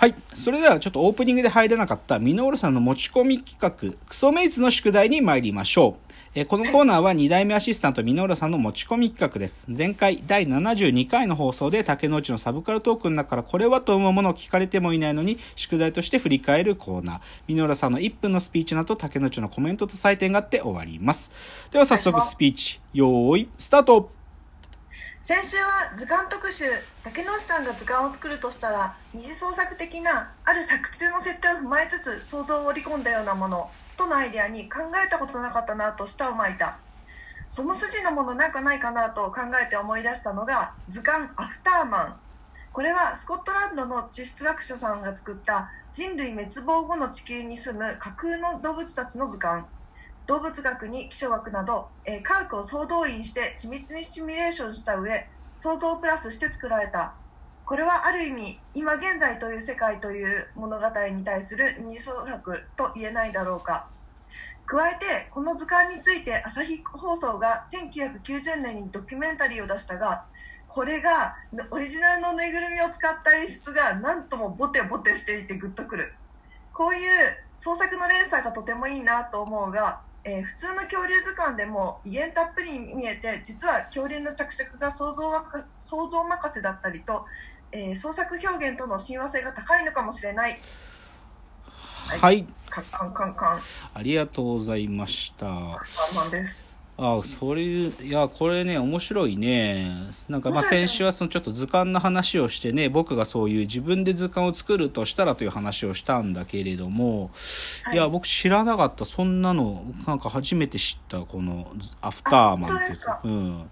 はい。それではちょっとオープニングで入れなかったミノールさんの持ち込み企画、クソメイツの宿題に参りましょう。えこのコーナーは2代目アシスタントミノールさんの持ち込み企画です。前回第72回の放送で竹之内のサブカルトークの中からこれはと思うものを聞かれてもいないのに宿題として振り返るコーナー。ミノールさんの1分のスピーチの後竹之内のコメントと採点があって終わります。では早速スピーチ、よーい、スタート先週は図鑑特集竹野内さんが図鑑を作るとしたら二次創作的なある作中の設定を踏まえつつ想像を織り込んだようなものとのアイデアに考えたことなかったなと舌を巻いた。その筋のものなんかないかなと考えて思い出したのが図鑑アフターマン。これはスコットランドの地質学者さんが作った人類滅亡後の地球に住む架空の動物たちの図鑑。動物学に気象学など、えー科学を総動員して緻密にシミュレーションした上想像をプラスして作られた。これはある意味今現在という世界という物語に対する二次創作と言えないだろうか。加えてこの図鑑について朝日放送が1990年にドキュメンタリーを出したがこれがオリジナルのぬいぐるみを使った演出がなんともボテボテしていてグッとくる。こういう創作の連鎖がとてもいいなと思うが、えー普通の恐竜図鑑でも威厳たっぷりに見えて実は恐竜の着色が想像想像任せだったりと、えー創作表現との親和性が高いのかもしれないはい。カンカンカンカンありがとうございました。ワンマンですあそれいやこれね面白いね。なんかまあ先週はそのちょっと図鑑の話をしてね僕がそういう自分で図鑑を作るとしたらという話をしたんだけれども、はい。い、や僕知らなかった。そんなのなんか初めて知ったこのアフターマンってやつあ本当うん。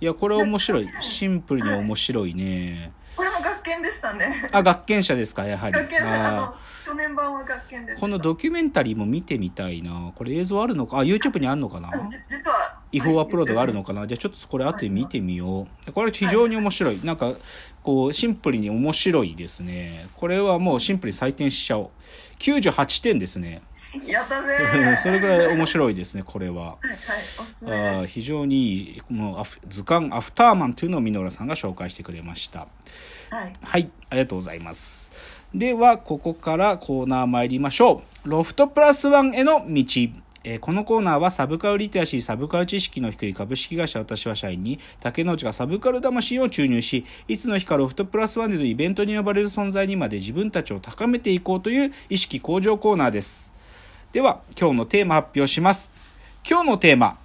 いやこれ面白い。ねシンプルに面白いね、これも学研でしたね。あ学研者ですかやはり。学研でああの去年版は学研でーこのドキュメンタリーも見てみたいな。これ映像あるのか？あ YouTube にあるのかな？実は違法アップロードがあるのかな？じゃあちょっとこれ後で見てみよう。これ非常に面白い。なんかこうシンプルに面白いですね。これはもうシンプルに採点しちゃおう。98点ですね。やったぜ それぐらい面白いですねこれは。はいはいあ非常にいいもうアフ図鑑アフターマンというのをミノラさんが紹介してくれました。はい。はい、ありがとうございます。では、ここからコーナー参りましょう。ロフトプラスワンへの道。えーこのコーナーはサブカルリテラシー、サブカル知識の低い株式会社私は社員に竹之内がサブカル魂を注入し、いつの日かロフトプラスワンでのイベントに呼ばれる存在にまで自分たちを高めていこうという意識向上コーナーです。では、今日のテーマ発表します。今日のテーマ、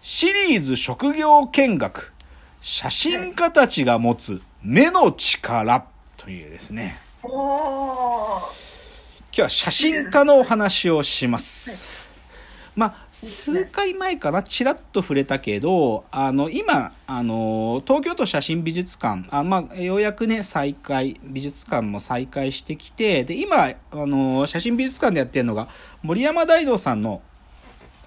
シリーズ職業見学。写真家たちが持つ目の力というですね。今日は写真家のお話をします。まあ、数回前かな、ちらっと触れたけど、あの、今、あの、東京都写真美術館、あまあ、ようやくね、再開、美術館も再開してきて、で、今、あの、写真美術館でやってるのが、森山大道さんの、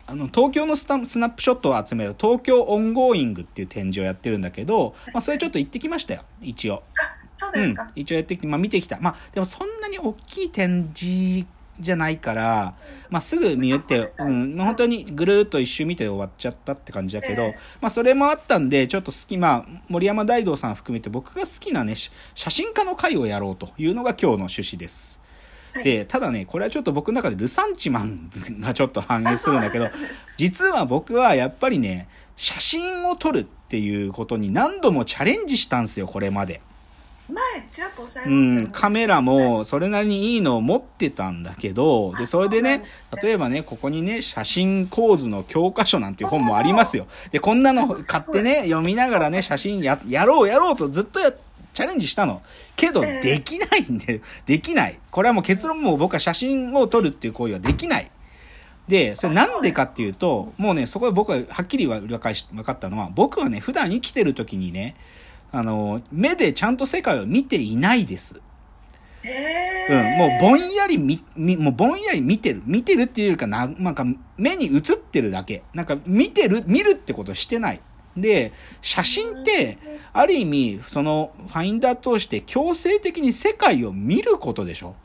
あの東京のスタスナップショットを集める東京 ongoing っていう展示をやってるんだけど、まあ、それちょっと行ってきましたよ一応。うん。そうですか、、一応やってきて、まあ、見てきた。まあでもそんなに大きい展示じゃないから、まあ、すぐ見えて、うん、まあ本当にぐるーっと一周見て終わっちゃったって感じだけど、ええまあ、それもあったんでちょっと好き、まあ、森山大道さん含めて僕が好きなねし写真家の会をやろうというのが今日の趣旨です。はい。でただねこれはちょっと僕の中でルサンチマンがちょっと反映するんだけど 実は僕はやっぱりね写真を撮るっていうことに何度もチャレンジしたんですよこれまで。前ちらっとおっしゃいうましたよん、ね、カメラもそれなりにいいのを持ってたんだけど、で、それでねそうなんです、ね例えばね、ここにね、写真構図の教科書なんていう本もありますよ。で、こんなの買ってね、読みながらね、写真や、やろうやろうとずっとや、チャレンジしたの。けど、ええできないんで、できない。これはもう結論もう僕は写真を撮るっていう行為はできない。で、それなんでかっていうと、もうね、そこで僕ははっきり分かし分かったのは、僕はね、普段生きてる時にね、あの、目でちゃんと世界を見ていないです。へうん、ーもうぼんやりみ、みもうぼんやり見てる。見てるっていうよりかな、なんか目に映ってるだけ。なんか見てる、見るってことしてない。で、写真って、ある意味、そのファインダー通して強制的に世界を見ることでしょ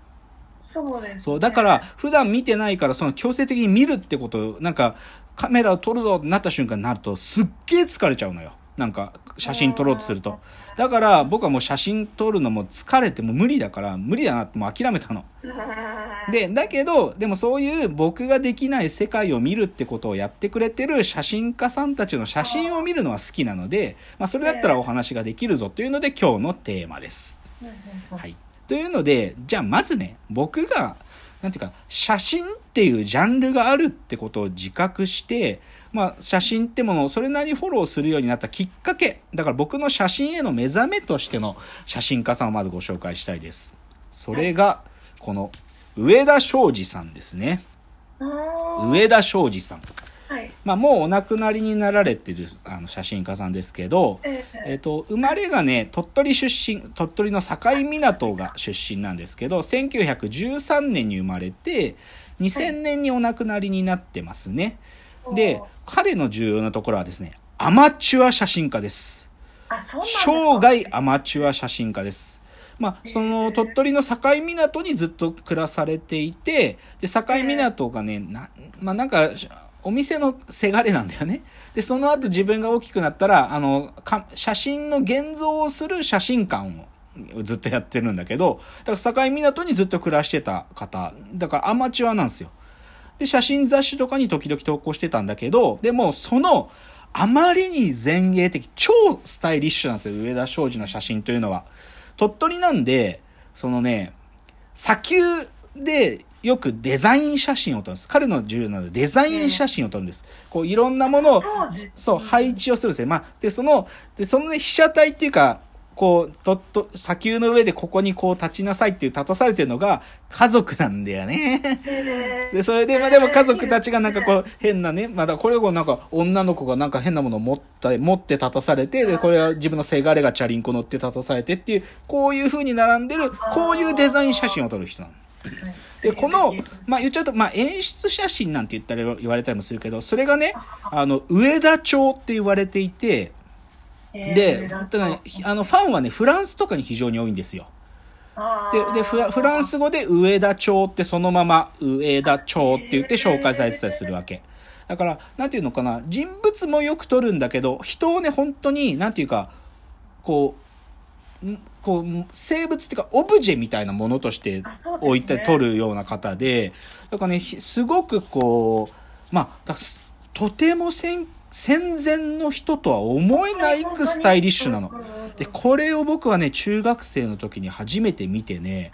そうです、ね、そう、だから、普段見てないから、その強制的に見るってことを、なんか、カメラを撮るぞってなった瞬間になると、すっげえ疲れちゃうのよ。なんか写真撮ろうとすると。だから僕はもう写真撮るのも疲れてもう無理だから無理だなってもう諦めたの。で、だけど、でもそういう僕ができない世界を見るってことをやってくれてる写真家さんたちの写真を見るのは好きなので、まあそれだったらお話ができるぞというので今日のテーマです。はい。というので、じゃあまずね、僕が、なんていうか、写真っていうジャンルがあるってことを自覚して、まあ、写真ってものをそれなりにフォローするようになったきっかけ、だから僕の写真への目覚めとしての写真家さんをまずご紹介したいです。それが、この、上田昌司さんですね。上田昌司さん。はい。まあ、もうお亡くなりになられてるあの写真家さんですけど、ええっと、生まれがね、鳥取出身、鳥取の境港が出身なんですけど、1913年に生まれて、2000年にお亡くなりになってますね。で、彼の重要なところはですね、アマチュア写真家です。ですか？生涯アマチュア写真家です。まあ、その鳥取の境港にずっと暮らされていて、で、境港がね、な、まあなんか、お店のせがれなんだよね。で、その後自分が大きくなったら、あの、か写真の現像をする写真館をずっとやってるんだけど、だから境港にずっと暮らしてた方、だからアマチュアなんですよ。で、写真雑誌とかに時々投稿してたんだけど、でもその、あまりに前衛的、超スタイリッシュなんですよ、上田昌司の写真というのは。鳥取なんで、そのね、砂丘でよくデザイン写真を撮るんです。彼の重要なのでデザイン写真を撮るんです。こういろんなものを。そう、配置をするんですよ。まあ、で、その、で、そのね、被写体っていうか、こう、とっと、砂丘の上でここにこう立ちなさいっていう立たされてるのが家族なんだよね。で、それで、まあでも家族たちがなんかこう変なね、まだこれをなんか女の子がなんか変なものを持った、持って立たされて、で、これは自分のせがれがチャリンコ乗って立たされてっていう、こういう風に並んでる、こういうデザイン写真を撮る人なの。で、この、まあ言っちゃうと、まあ演出写真なんて言ったり、言われたりもするけど、それがね、あの、上田町って言われていて、えーで、だただねあの、ファンはね、フランスとかに非常に多いんですよ。で、でフラ、ンス語で上田町ってそのまま上田町って言って紹介されてたりするわけ。だから、なんていうのかな、人物もよく撮るんだけど、人をね、本当に、なんていうか、こう、んこう、生物っていうか、オブジェみたいなものとして置いて撮るような方で、だからね、ひすごくこう、まあ、とても戦戦前の人とは思えないくスタイリッシュなの。で、これを僕はね、中学生の時に初めて見てね。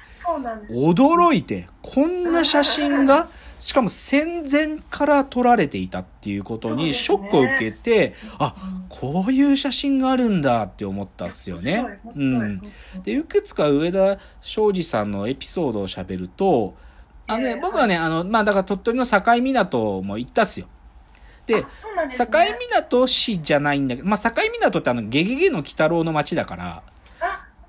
驚いて、こんな写真が、しかも戦前から撮られていたっていうことにショックを受けて、あ、こういう写真があるんだって思ったっすよね。うん。で、いくつか上田昌司さんのエピソードを喋ると、あのね、ええ僕はね、あの、まあ、だから鳥取の境港も行ったっすよ。で、です境ね。港市じゃないんだけど、まあ、境港ってあの、ゲゲゲの鬼太郎の町だから、あ、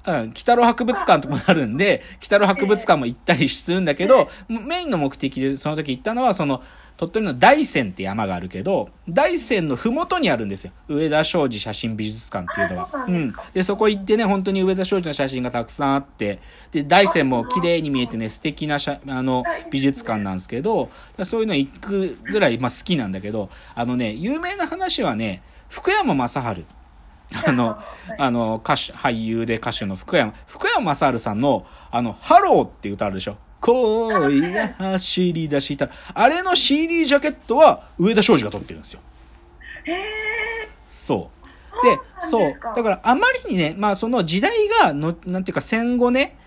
うん、北郎博物館とかもあるんで、北郎博物館も行ったりするんだけど、メインの目的でその時行ったのは、その、鳥取の大山って山があるけど、大山のふもとにあるんですよ。上田昌司写真美術館っていうのは。うなんでそこ行ってね、本当に上田昌司の写真がたくさんあって、で、大山も綺麗に見えてね、素敵な写あの美術館なんですけど、そういうの行くぐらい、まあ好きなんだけど、あのね、有名な話はね、福山雅治。あの、はいあの、歌手、俳優で歌手の福山、福山雅治さんの、あの、ハローっていう歌あるでしょ恋が走り出した。あれの CD ジャケットは植田正治が撮ってるんですよ。へえ。そう。で、そうだからあまりにね、まあその時代がの、なんていうか戦後ね、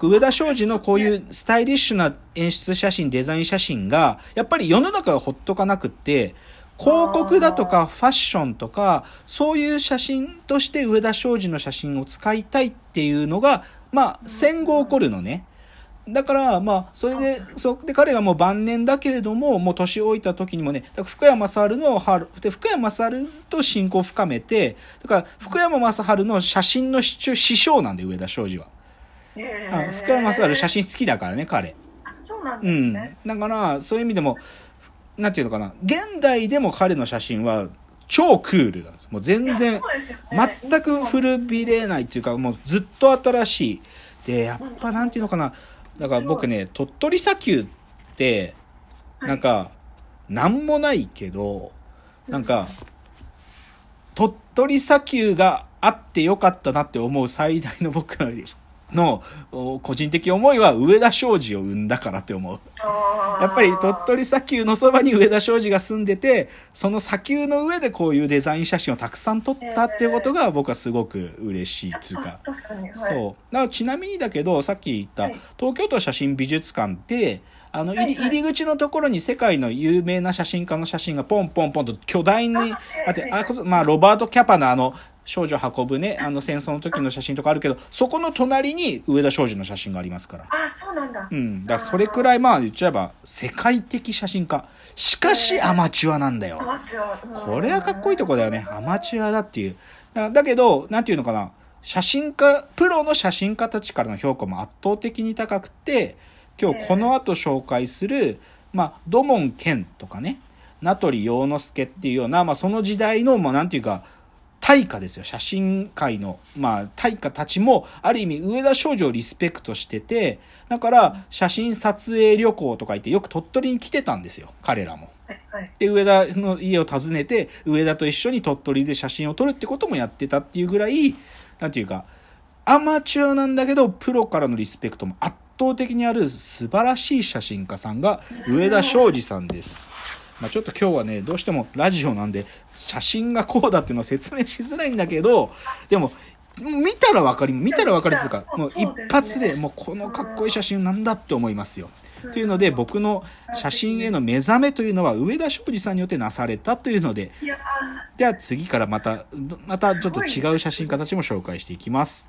上田昌司のこういうスタイリッシュな演出写真、デザイン写真が、やっぱり世の中がほっとかなくって、広告だとかファッションとか、そういう写真として上田昌司の写真を使いたいっていうのが、まあ戦後起こるのね。だから、まあ、それで、そう、で、彼がもう晩年だけれども、もう年老いた時にもね、だから福山雅治の春、で、福山雅治と親交を深めて、だから、福山雅治の写真の師師匠なんで、上田昌司は。え。福山雅治写真好きだからね、彼。そうなんうん。ですね。だから、そういう意味でも、なんていうのかな、現代でも彼の写真は、超クールなんです。もう全然全く古びれないっていうか、もうずっと新しい。で、やっぱなんていうのかな、だから僕ね、鳥取砂丘って、はいなんか、なんもないけど、なんか、鳥取砂丘があってよかったなって思う最大の僕のお個人的思いは上田昌司を生んだからって思う。やっぱり鳥取砂丘のそばに上田昌司が住んでて、その砂丘の上でこういうデザイン写真をたくさん撮ったっていうことが僕はすごく嬉しいっつうか。確かに、はい、そう。だからちなみにだけど、さっき言ったはい東京都写真美術館って、あの、入り口のところに世界の有名な写真家の写真がポンポンポンと巨大にああって、あまあ、ロバート・キャパのあの、少女運ぶね、あの戦争の時の写真とかあるけど、そこの隣に上田昌司の写真がありますから。あそうなんだ、うん。だそれくらいまあ言っちゃえば世界的写真家。しかしアマチュアなんだよア。マチュアうんこれはかっこいいとこだよね。アマチュアだっていう。だだけど、なんていうのかな。写真家、プロの写真家たちからの評価も圧倒的に高くて、今日この後紹介する、まあ、土門健とかね、名取陽之介っていうような、まあ、その時代の、まあ、なんていうか、大家ですよ。写真界の、まあ、大家たちも、ある意味、上田少女をリスペクトしてて、だから、写真撮影旅行とか言って、よく鳥取に来てたんですよ。彼らも。で、上田の家を訪ねて、上田と一緒に鳥取で写真を撮るってこともやってたっていうぐらい、なんていうか、アマチュアなんだけど、プロからのリスペクトも圧倒的にある素晴らしい写真家さんが上田昌司さんです。まあちょっと今日はね、どうしてもラジオなんで、写真がこうだっていうのを説明しづらいんだけど、でも、見たらわかり、見たらわかるっていうか、もう一発でもうこのかっこいい写真なんだって思いますよ。というので、僕の写真への目覚めというのは上田昌司さんによってなされたというので、いやーじゃあ次からまた、またちょっと違う写真家たちも紹介していきます。